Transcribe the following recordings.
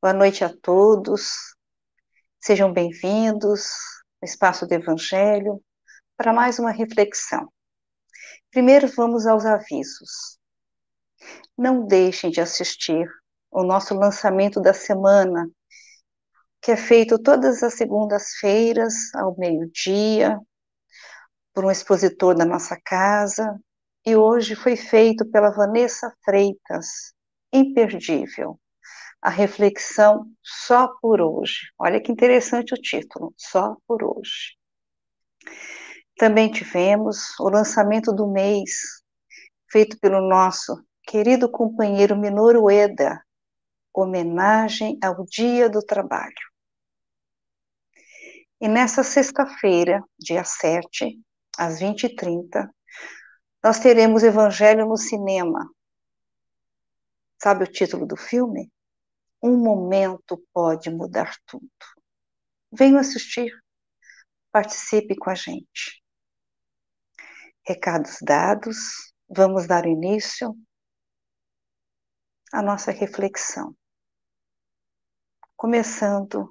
Boa noite a todos. Sejam bem-vindos no Espaço do Evangelho para mais uma reflexão. Primeiro vamos aos avisos. Não deixem de assistir o nosso lançamento da semana, que é feito todas as segundas-feiras, ao meio-dia, por um expositor da nossa casa, e hoje foi feito pela Vanessa Freitas, imperdível a reflexão só por hoje. Olha que interessante o título, só por hoje. Também tivemos o lançamento do mês, feito pelo nosso querido companheiro Minoru Eda, homenagem ao Dia do Trabalho. E nessa sexta-feira, dia 7, às 20h30, nós teremos Evangelho no Cinema. Sabe o título do filme? Um momento pode mudar tudo. Venha assistir, participe com a gente. Recados dados, vamos dar início à nossa reflexão. Começando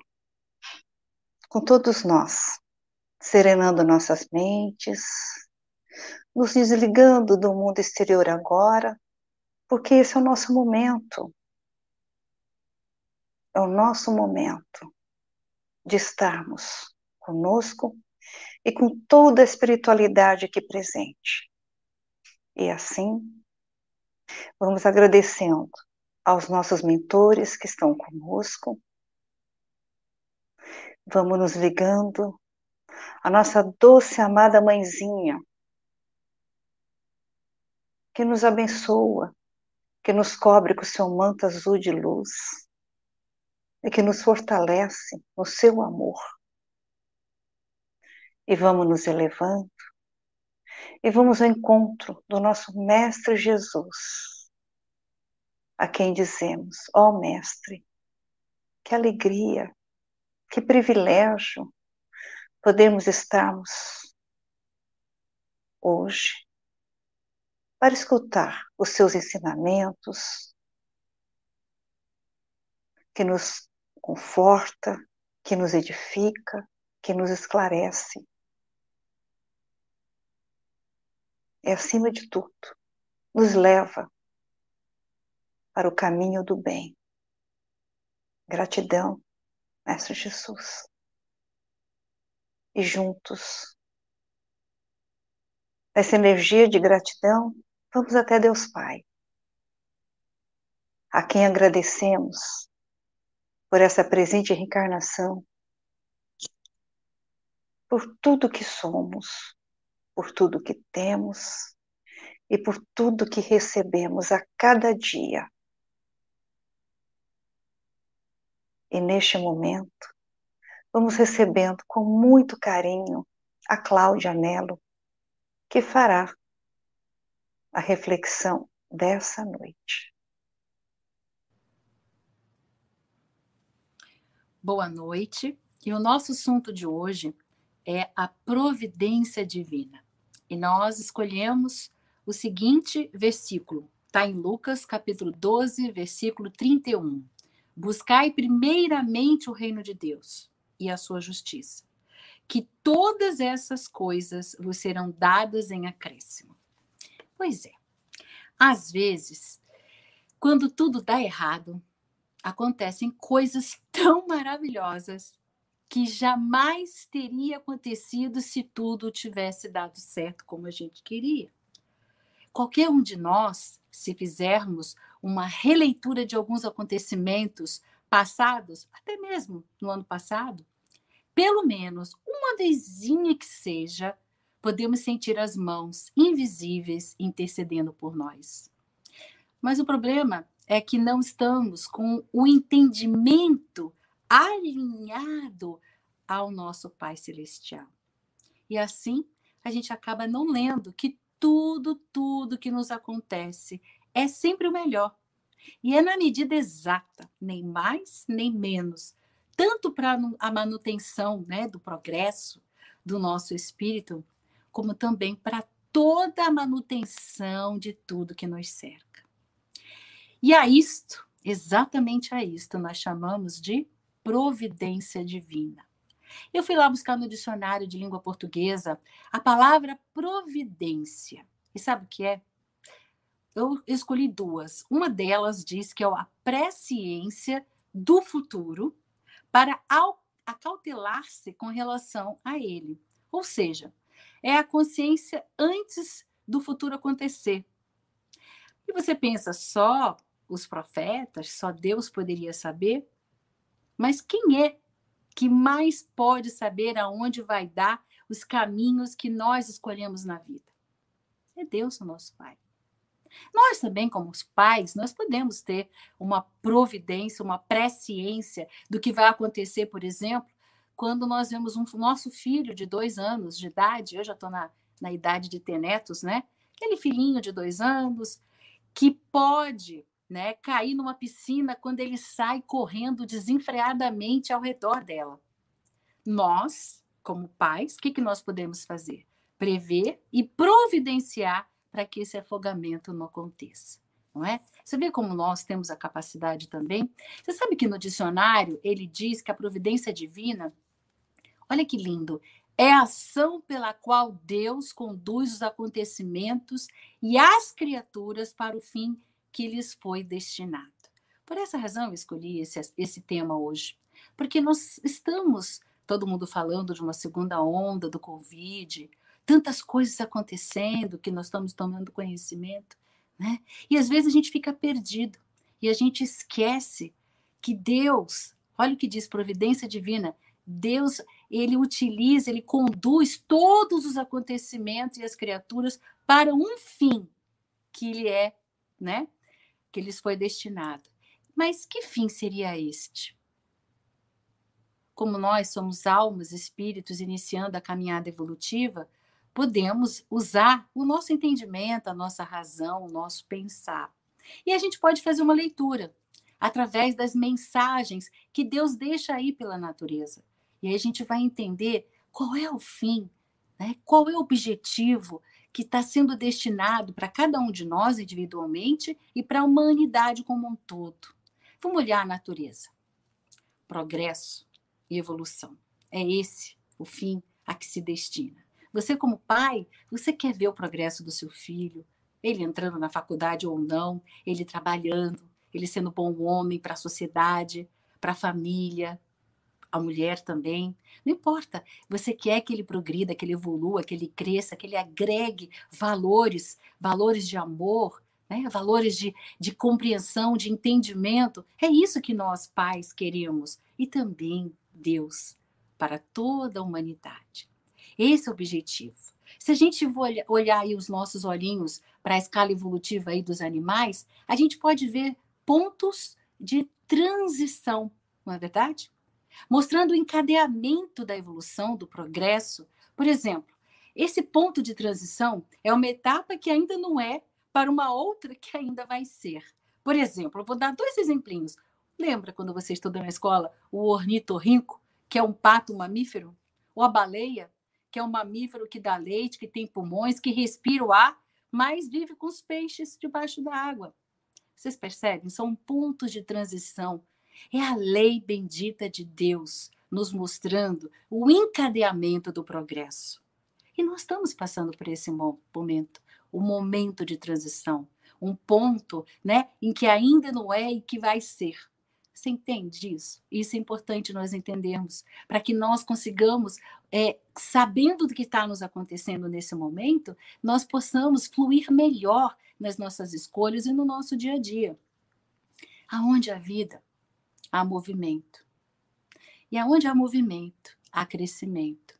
com todos nós, serenando nossas mentes, nos desligando do mundo exterior agora, porque esse é o nosso momento é o nosso momento de estarmos conosco e com toda a espiritualidade aqui presente. E assim, vamos agradecendo aos nossos mentores que estão conosco, vamos nos ligando. À nossa doce amada mãezinha, que nos abençoa, que nos cobre com seu manto azul de luz e que nos fortalece no seu amor. E vamos nos elevando e vamos ao encontro do nosso Mestre Jesus, a quem dizemos: Ó oh, Mestre, que alegria, que privilégio podemos estarmos hoje para escutar os seus ensinamentos, que nos conforta, que nos edifica, que nos esclarece. É acima de tudo, nos leva para o caminho do bem. Gratidão, Mestre Jesus. E juntos, essa energia de gratidão, vamos até Deus Pai, a quem agradecemos por essa presente reencarnação, por tudo que somos, por tudo que temos e por tudo que recebemos a cada dia. E neste momento, vamos recebendo com muito carinho a Cláudia Nelo, que fará a reflexão dessa noite. Boa noite. E o nosso assunto de hoje é a providência divina. E nós escolhemos o seguinte versículo, está em Lucas, capítulo 12, versículo 31. Buscai primeiramente o reino de Deus e a sua justiça, que todas essas coisas vos serão dadas em acréscimo. Pois é, às vezes, quando tudo dá errado, acontecem coisas tão maravilhosas que jamais teria acontecido se tudo tivesse dado certo como a gente queria. Qualquer um de nós, se fizermos uma releitura de alguns acontecimentos passados, até mesmo no ano passado, pelo menos uma vezinha que seja, podemos sentir as mãos invisíveis intercedendo por nós. Mas o problema é que não estamos com o entendimento alinhado ao nosso Pai Celestial. E assim, a gente acaba não lendo que tudo, tudo que nos acontece é sempre o melhor. E é na medida exata, nem mais nem menos, tanto para a manutenção né, do progresso do nosso espírito, como também para toda a manutenção de tudo que nos cerca. E a isto exatamente a isto nós chamamos de providência divina. Eu fui lá buscar no dicionário de língua portuguesa a palavra providência. E sabe o que é? Eu escolhi duas. Uma delas diz que é a presciência do futuro para acautelar-se com relação a ele. Ou seja, é a consciência antes do futuro acontecer. E você pensa, só os profetas, só Deus poderia saber? Mas quem é que mais pode saber aonde vai dar os caminhos que nós escolhemos na vida? É Deus, o nosso Pai. Nós também, como os pais, nós podemos ter uma providência, uma presciência do que vai acontecer, por exemplo, quando nós vemos um nosso filho de dois anos de idade, eu já estou na, na idade de ter netos, né? Aquele filhinho de dois anos que pode né, cair numa piscina quando ele sai correndo desenfreadamente ao redor dela. Nós, como pais, o que, que nós podemos fazer? Prever e providenciar para que esse afogamento não aconteça. Não é? Você vê como nós temos a capacidade também? Você sabe que no dicionário ele diz que a providência divina, olha que lindo, é a ação pela qual Deus conduz os acontecimentos e as criaturas para o fim que lhes foi destinado. Por essa razão eu escolhi esse, esse tema hoje, porque nós estamos, todo mundo falando de uma segunda onda do Covid, tantas coisas acontecendo que nós estamos tomando conhecimento, né? E às vezes a gente fica perdido e a gente esquece que Deus, olha o que diz providência divina, Deus, ele utiliza, ele conduz todos os acontecimentos e as criaturas para um fim que lhe é, né? Que lhes foi destinado. Mas que fim seria este? Como nós somos almas, espíritos iniciando a caminhada evolutiva, podemos usar o nosso entendimento, a nossa razão, o nosso pensar. E a gente pode fazer uma leitura através das mensagens que Deus deixa aí pela natureza. E aí a gente vai entender qual é o fim, né? qual é o objetivo que está sendo destinado para cada um de nós individualmente e para a humanidade como um todo. Vamos olhar a natureza. Progresso e evolução. É esse o fim a que se destina. Você, como pai, você quer ver o progresso do seu filho, ele entrando na faculdade ou não, ele trabalhando, ele sendo bom homem para a sociedade, para a família, a mulher também. Não importa. Você quer que ele progrida, que ele evolua, que ele cresça, que ele agregue valores, valores de amor, né? valores de, de compreensão, de entendimento. É isso que nós, pais, queremos. E também Deus para toda a humanidade. Esse é o objetivo. Se a gente olhar aí os nossos olhinhos para a escala evolutiva aí dos animais, a gente pode ver pontos de transição, não é verdade? Mostrando o encadeamento da evolução, do progresso. Por exemplo, esse ponto de transição é uma etapa que ainda não é para uma outra que ainda vai ser. Por exemplo, eu vou dar dois exemplinhos. Lembra quando você estudou na escola o ornitorrinco, que é um pato mamífero? Ou a baleia, que é um mamífero que dá leite, que tem pulmões, que respira o ar, mas vive com os peixes debaixo da água. Vocês percebem? São pontos de transição. É a lei bendita de Deus nos mostrando o encadeamento do progresso. E nós estamos passando por esse momento, o momento de transição, um ponto, né, em que ainda não é e que vai ser. Você entende isso? Isso é importante nós entendermos, para que nós consigamos, é, sabendo do que está nos acontecendo nesse momento, nós possamos fluir melhor nas nossas escolhas e no nosso dia a dia. Aonde há vida, há movimento. E aonde há movimento, há crescimento.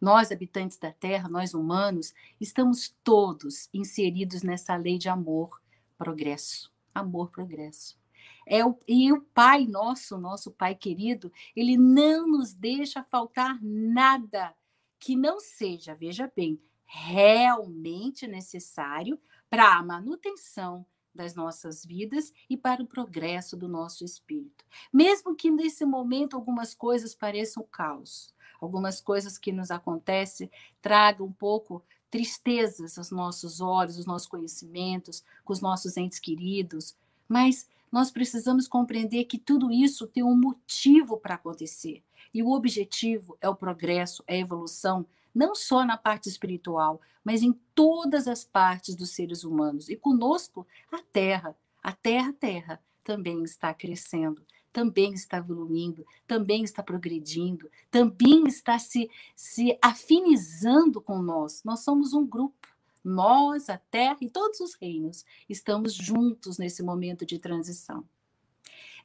Nós, habitantes da Terra, nós humanos, estamos todos inseridos nessa lei de amor, progresso. Amor, progresso. É o, e o Pai nosso, nosso Pai querido, ele não nos deixa faltar nada que não seja, veja bem, realmente necessário para a manutenção das nossas vidas e para o progresso do nosso espírito. Mesmo que nesse momento algumas coisas pareçam caos, algumas coisas que nos acontecem tragam um pouco tristezas aos nossos olhos, aos nossos conhecimentos, com os nossos entes queridos, mas nós precisamos compreender que tudo isso tem um motivo para acontecer. E o objetivo é o progresso, é a evolução, não só na parte espiritual, mas em todas as partes dos seres humanos. E conosco, a Terra. A Terra, Terra, também está crescendo, também está evoluindo, também está progredindo, também está se, se afinizando com nós. Nós somos um grupo. Nós, a Terra e todos os reinos estamos juntos nesse momento de transição.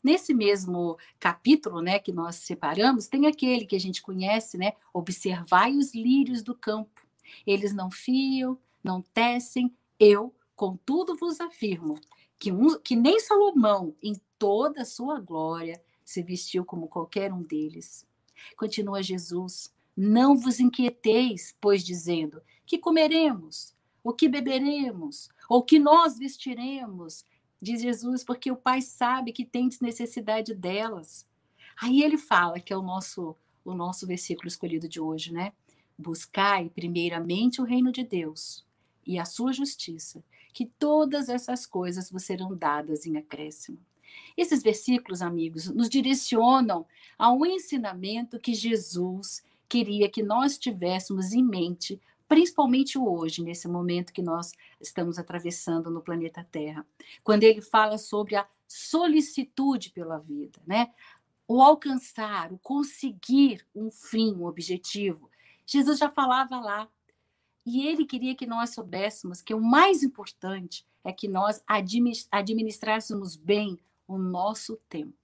Nesse mesmo capítulo, né, que nós separamos, tem aquele que a gente conhece, né? Observai os lírios do campo. Eles não fiam, não tecem. Eu, contudo, vos afirmo que, um, que nem Salomão, em toda a sua glória, se vestiu como qualquer um deles. Continua Jesus: Não vos inquieteis, pois dizendo: que comeremos, o que beberemos, ou que nós vestiremos, diz Jesus, porque o Pai sabe que tens necessidade delas. Aí ele fala que é o nosso o nosso versículo escolhido de hoje, né? Buscai primeiramente o reino de Deus e a sua justiça, que todas essas coisas vos serão dadas em acréscimo. Esses versículos, amigos, nos direcionam a um ensinamento que Jesus queria que nós tivéssemos em mente principalmente hoje, nesse momento que nós estamos atravessando no planeta Terra, quando ele fala sobre a solicitude pela vida, né? O alcançar, o conseguir um fim, um objetivo. Jesus já falava lá. E ele queria que nós soubéssemos que o mais importante é que nós administrássemos bem o nosso tempo.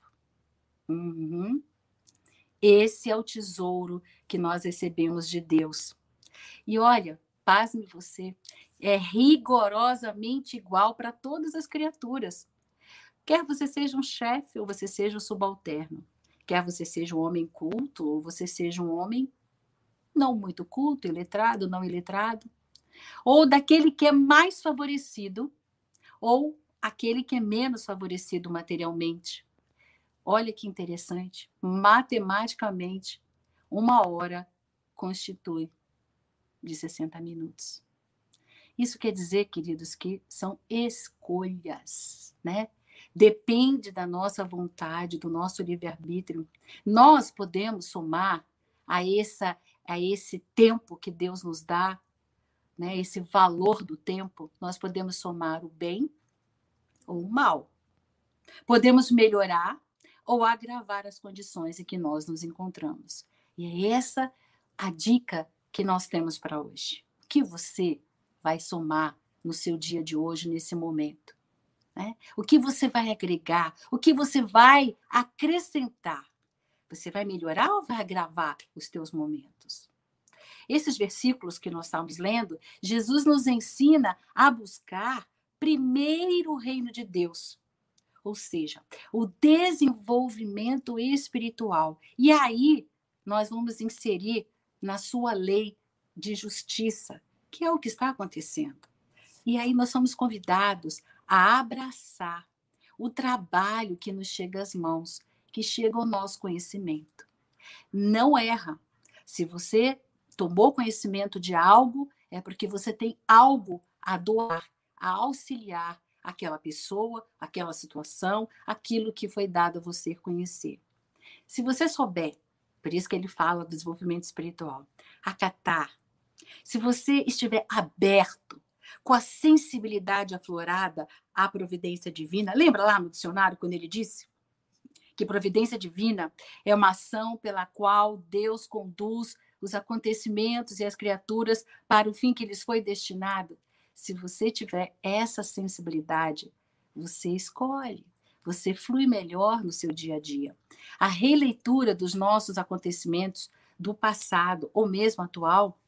Uhum. Esse é o tesouro que nós recebemos de Deus. E olha, pasme você, é rigorosamente igual para todas as criaturas. Quer você seja um chefe ou você seja um subalterno. Quer você seja um homem culto ou você seja um homem não muito culto, iletrado, não iletrado. Ou daquele que é mais favorecido ou aquele que é menos favorecido materialmente. Olha que interessante. Matematicamente, uma hora constitui de 60 minutos. Isso quer dizer, queridos, que são escolhas, né? Depende da nossa vontade, do nosso livre-arbítrio. Nós podemos somar a, essa, a esse tempo que Deus nos dá, né? esse valor do tempo, nós podemos somar o bem ou o mal. Podemos melhorar ou agravar as condições em que nós nos encontramos. E é essa a dica que nós temos para hoje. O que você vai somar no seu dia de hoje, nesse momento? Né? O que você vai agregar? O que você vai acrescentar? Você vai melhorar ou vai agravar os teus momentos? Esses versículos que nós estamos lendo, Jesus nos ensina a buscar primeiro o reino de Deus, ou seja, o desenvolvimento espiritual. E aí nós vamos inserir na sua lei de justiça, que é o que está acontecendo. E aí nós somos convidados a abraçar o trabalho que nos chega às mãos, que chega ao nosso conhecimento. Não erra. Se você tomou conhecimento de algo, é porque você tem algo a doar, a auxiliar aquela pessoa, aquela situação, aquilo que foi dado a você conhecer. Se você souber por isso que ele fala do desenvolvimento espiritual. Acatar. Se você estiver aberto, com a sensibilidade aflorada à providência divina, lembra lá no dicionário quando ele disse que providência divina é uma ação pela qual Deus conduz os acontecimentos e as criaturas para o fim que lhes foi destinado? Se você tiver essa sensibilidade, você escolhe você flui melhor no seu dia a dia. A releitura dos nossos acontecimentos do passado ou mesmo atual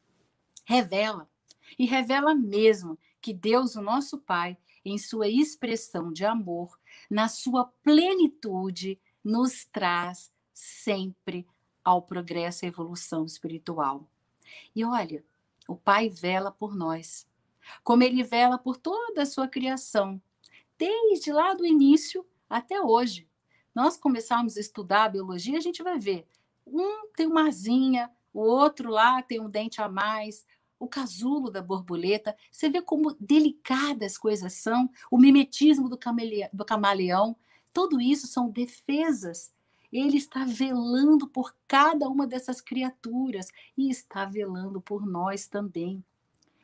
revela, e revela mesmo, que Deus, o nosso Pai, em sua expressão de amor, na sua plenitude, nos traz sempre ao progresso e evolução espiritual. E olha, o Pai vela por nós, como ele vela por toda a sua criação, desde lá do início até hoje. Nós começarmos a estudar a biologia, a gente vai ver. Um tem uma asinha, o outro lá tem um dente a mais, o casulo da borboleta. Você vê como delicadas as coisas são, o mimetismo do, camaleão, do camaleão. Tudo isso são defesas. Ele está velando por cada uma dessas criaturas e está velando por nós também.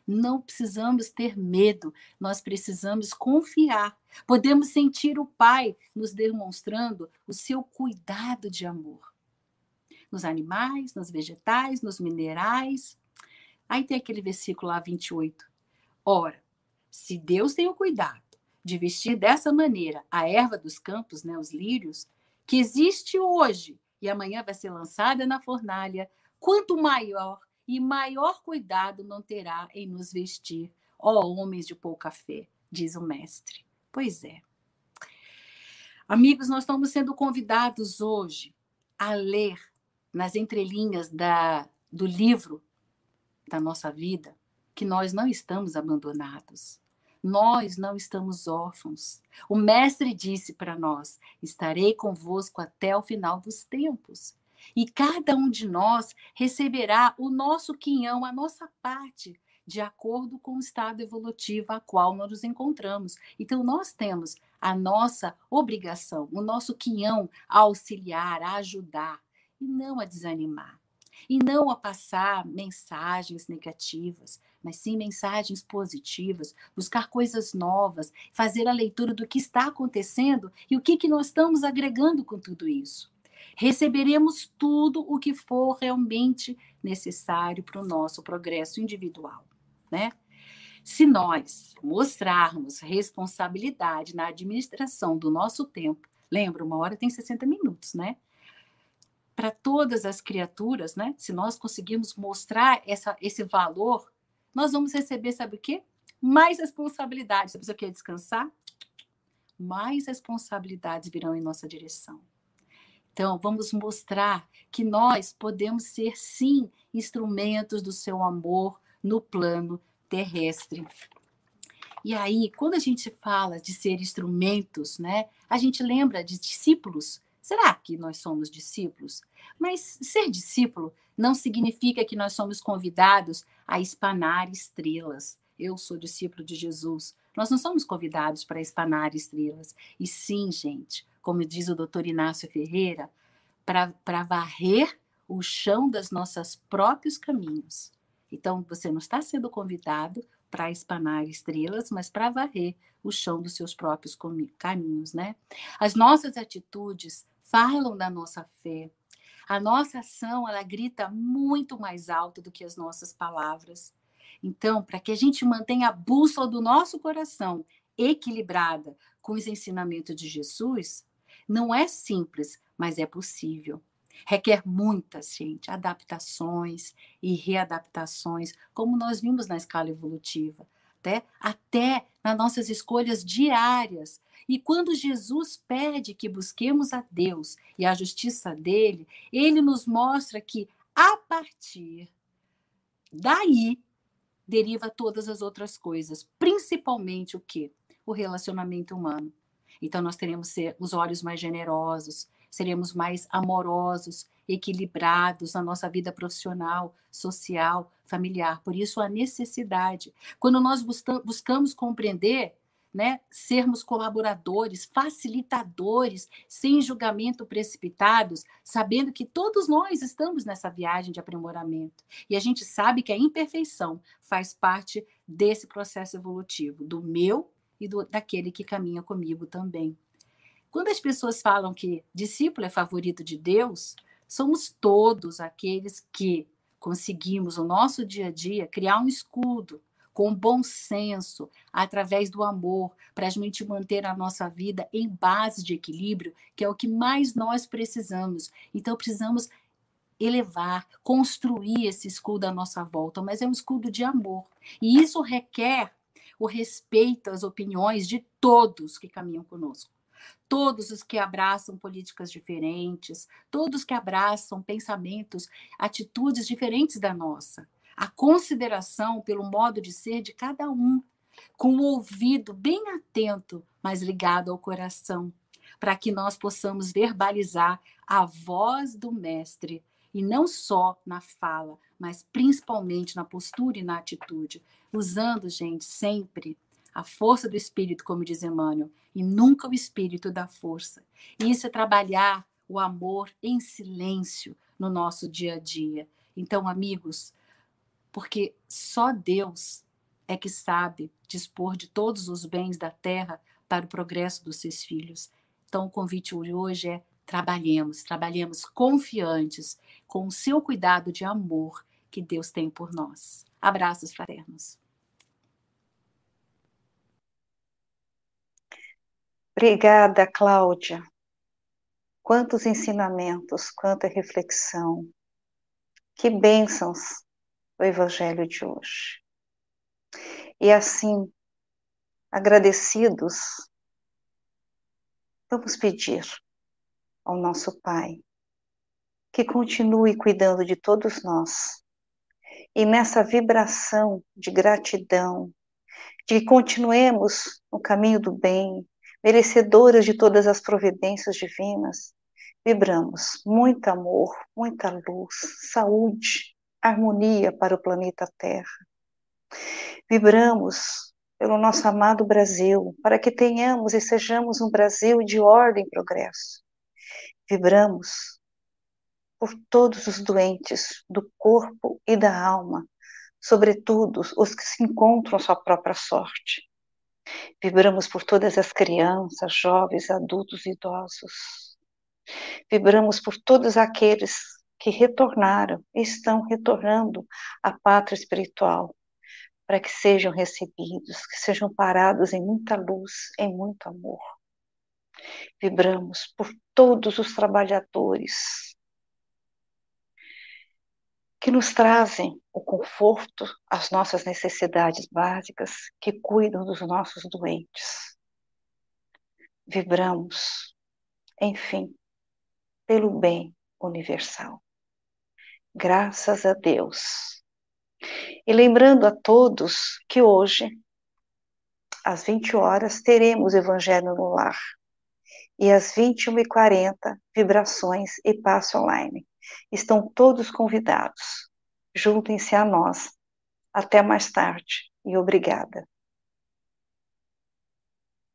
Não precisamos ter medo, nós precisamos confiar. Podemos sentir o Pai nos demonstrando o seu cuidado de amor. Nos animais, nos vegetais, nos minerais. Aí tem aquele versículo lá 28. Ora, se Deus tem o cuidado de vestir dessa maneira a erva dos campos, né, os lírios, que existe hoje e amanhã vai ser lançada na fornalha, quanto maior e maior cuidado não terá em nos vestir, ó homens de pouca fé, diz o mestre. Pois é. Amigos, nós estamos sendo convidados hoje a ler nas entrelinhas da, do livro da nossa vida que nós não estamos abandonados. Nós não estamos órfãos. O Mestre disse para nós: Estarei convosco até o final dos tempos. E cada um de nós receberá o nosso quinhão, a nossa parte, de acordo com o estado evolutivo a qual nós nos encontramos. Então, nós temos a nossa obrigação, o nosso quinhão a auxiliar, a ajudar, e não a desanimar. E não a passar mensagens negativas, mas sim mensagens positivas, buscar coisas novas, fazer a leitura do que está acontecendo e o que, que nós estamos agregando com tudo isso receberemos tudo o que for realmente necessário para o nosso progresso individual, né? Se nós mostrarmos responsabilidade na administração do nosso tempo, lembra, uma hora tem 60 minutos, né? Para todas as criaturas, né? Se nós conseguirmos mostrar essa, esse valor, nós vamos receber, sabe o quê? Mais responsabilidade. Se a pessoa quer descansar, mais responsabilidades virão em nossa direção. Então, vamos mostrar que nós podemos ser, sim, instrumentos do seu amor no plano terrestre. E aí, quando a gente fala de ser instrumentos, né, a gente lembra de discípulos. Será que nós somos discípulos? Mas ser discípulo não significa que nós somos convidados a espanar estrelas. Eu sou discípulo de Jesus. Nós não somos convidados para espanar estrelas. E sim, gente, como diz o doutor Inácio Ferreira, para varrer o chão das nossas próprios caminhos. Então, você não está sendo convidado para espanar estrelas, mas para varrer o chão dos seus próprios caminhos, né? As nossas atitudes falam da nossa fé. A nossa ação, ela grita muito mais alto do que as nossas palavras. Então, para que a gente mantenha a bússola do nosso coração equilibrada com os ensinamentos de Jesus, não é simples, mas é possível. Requer muitas, gente, adaptações e readaptações, como nós vimos na escala evolutiva, até, até nas nossas escolhas diárias. E quando Jesus pede que busquemos a Deus e a justiça dele, ele nos mostra que a partir daí deriva todas as outras coisas, principalmente o que? O relacionamento humano. Então, nós teremos ser os olhos mais generosos, seremos mais amorosos, equilibrados na nossa vida profissional, social, familiar. Por isso, a necessidade. Quando nós buscamos compreender, né, sermos colaboradores, facilitadores, sem julgamento precipitados, sabendo que todos nós estamos nessa viagem de aprimoramento. E a gente sabe que a imperfeição faz parte desse processo evolutivo, do meu e do, daquele que caminha comigo também. Quando as pessoas falam que discípulo é favorito de Deus, somos todos aqueles que conseguimos, no nosso dia a dia, criar um escudo com bom senso, através do amor, para a gente manter a nossa vida em base de equilíbrio, que é o que mais nós precisamos. Então, precisamos elevar, construir esse escudo à nossa volta, mas é um escudo de amor. E isso requer o respeito às opiniões de todos que caminham conosco. Todos os que abraçam políticas diferentes, todos que abraçam pensamentos, atitudes diferentes da nossa. A consideração pelo modo de ser de cada um, com o ouvido bem atento, mas ligado ao coração, para que nós possamos verbalizar a voz do Mestre, e não só na fala, mas principalmente na postura e na atitude, usando, gente, sempre A força do espírito, como diz Emmanuel, e nunca o espírito da força. E isso é trabalhar o amor em silêncio no nosso dia a dia. Então, amigos, porque só Deus é que sabe dispor de todos os bens da terra para o progresso dos seus filhos. Então, o convite hoje é trabalhemos, trabalhemos confiantes com o seu cuidado de amor que Deus tem por nós. Abraços fraternos. Obrigada, Cláudia. Quantos ensinamentos, quanta reflexão. Que bênçãos o Evangelho de hoje. E assim, agradecidos, vamos pedir ao nosso Pai que continue cuidando de todos nós. E nessa vibração de gratidão, de que continuemos no caminho do bem, merecedoras de todas as providências divinas, vibramos muito amor, muita luz, saúde, harmonia para o planeta Terra. Vibramos pelo nosso amado Brasil, para que tenhamos e sejamos um Brasil de ordem e progresso. Vibramos por todos os doentes do corpo e da alma, sobretudo os que se encontram sua própria sorte. Vibramos por todas as crianças, jovens, adultos e idosos. Vibramos por todos aqueles que retornaram e estão retornando à pátria espiritual, para que sejam recebidos, que sejam parados em muita luz, em muito amor. Vibramos por todos os trabalhadores que nos trazem o conforto, as nossas necessidades básicas, que cuidam dos nossos doentes. Vibramos, enfim, pelo bem universal. Graças a Deus. E lembrando a todos que hoje, às 20 horas, teremos Evangelho no Lar. E às 21h40, Vibrações e Passe Online. Estão todos convidados. Juntem-se a nós. Até mais tarde e obrigada.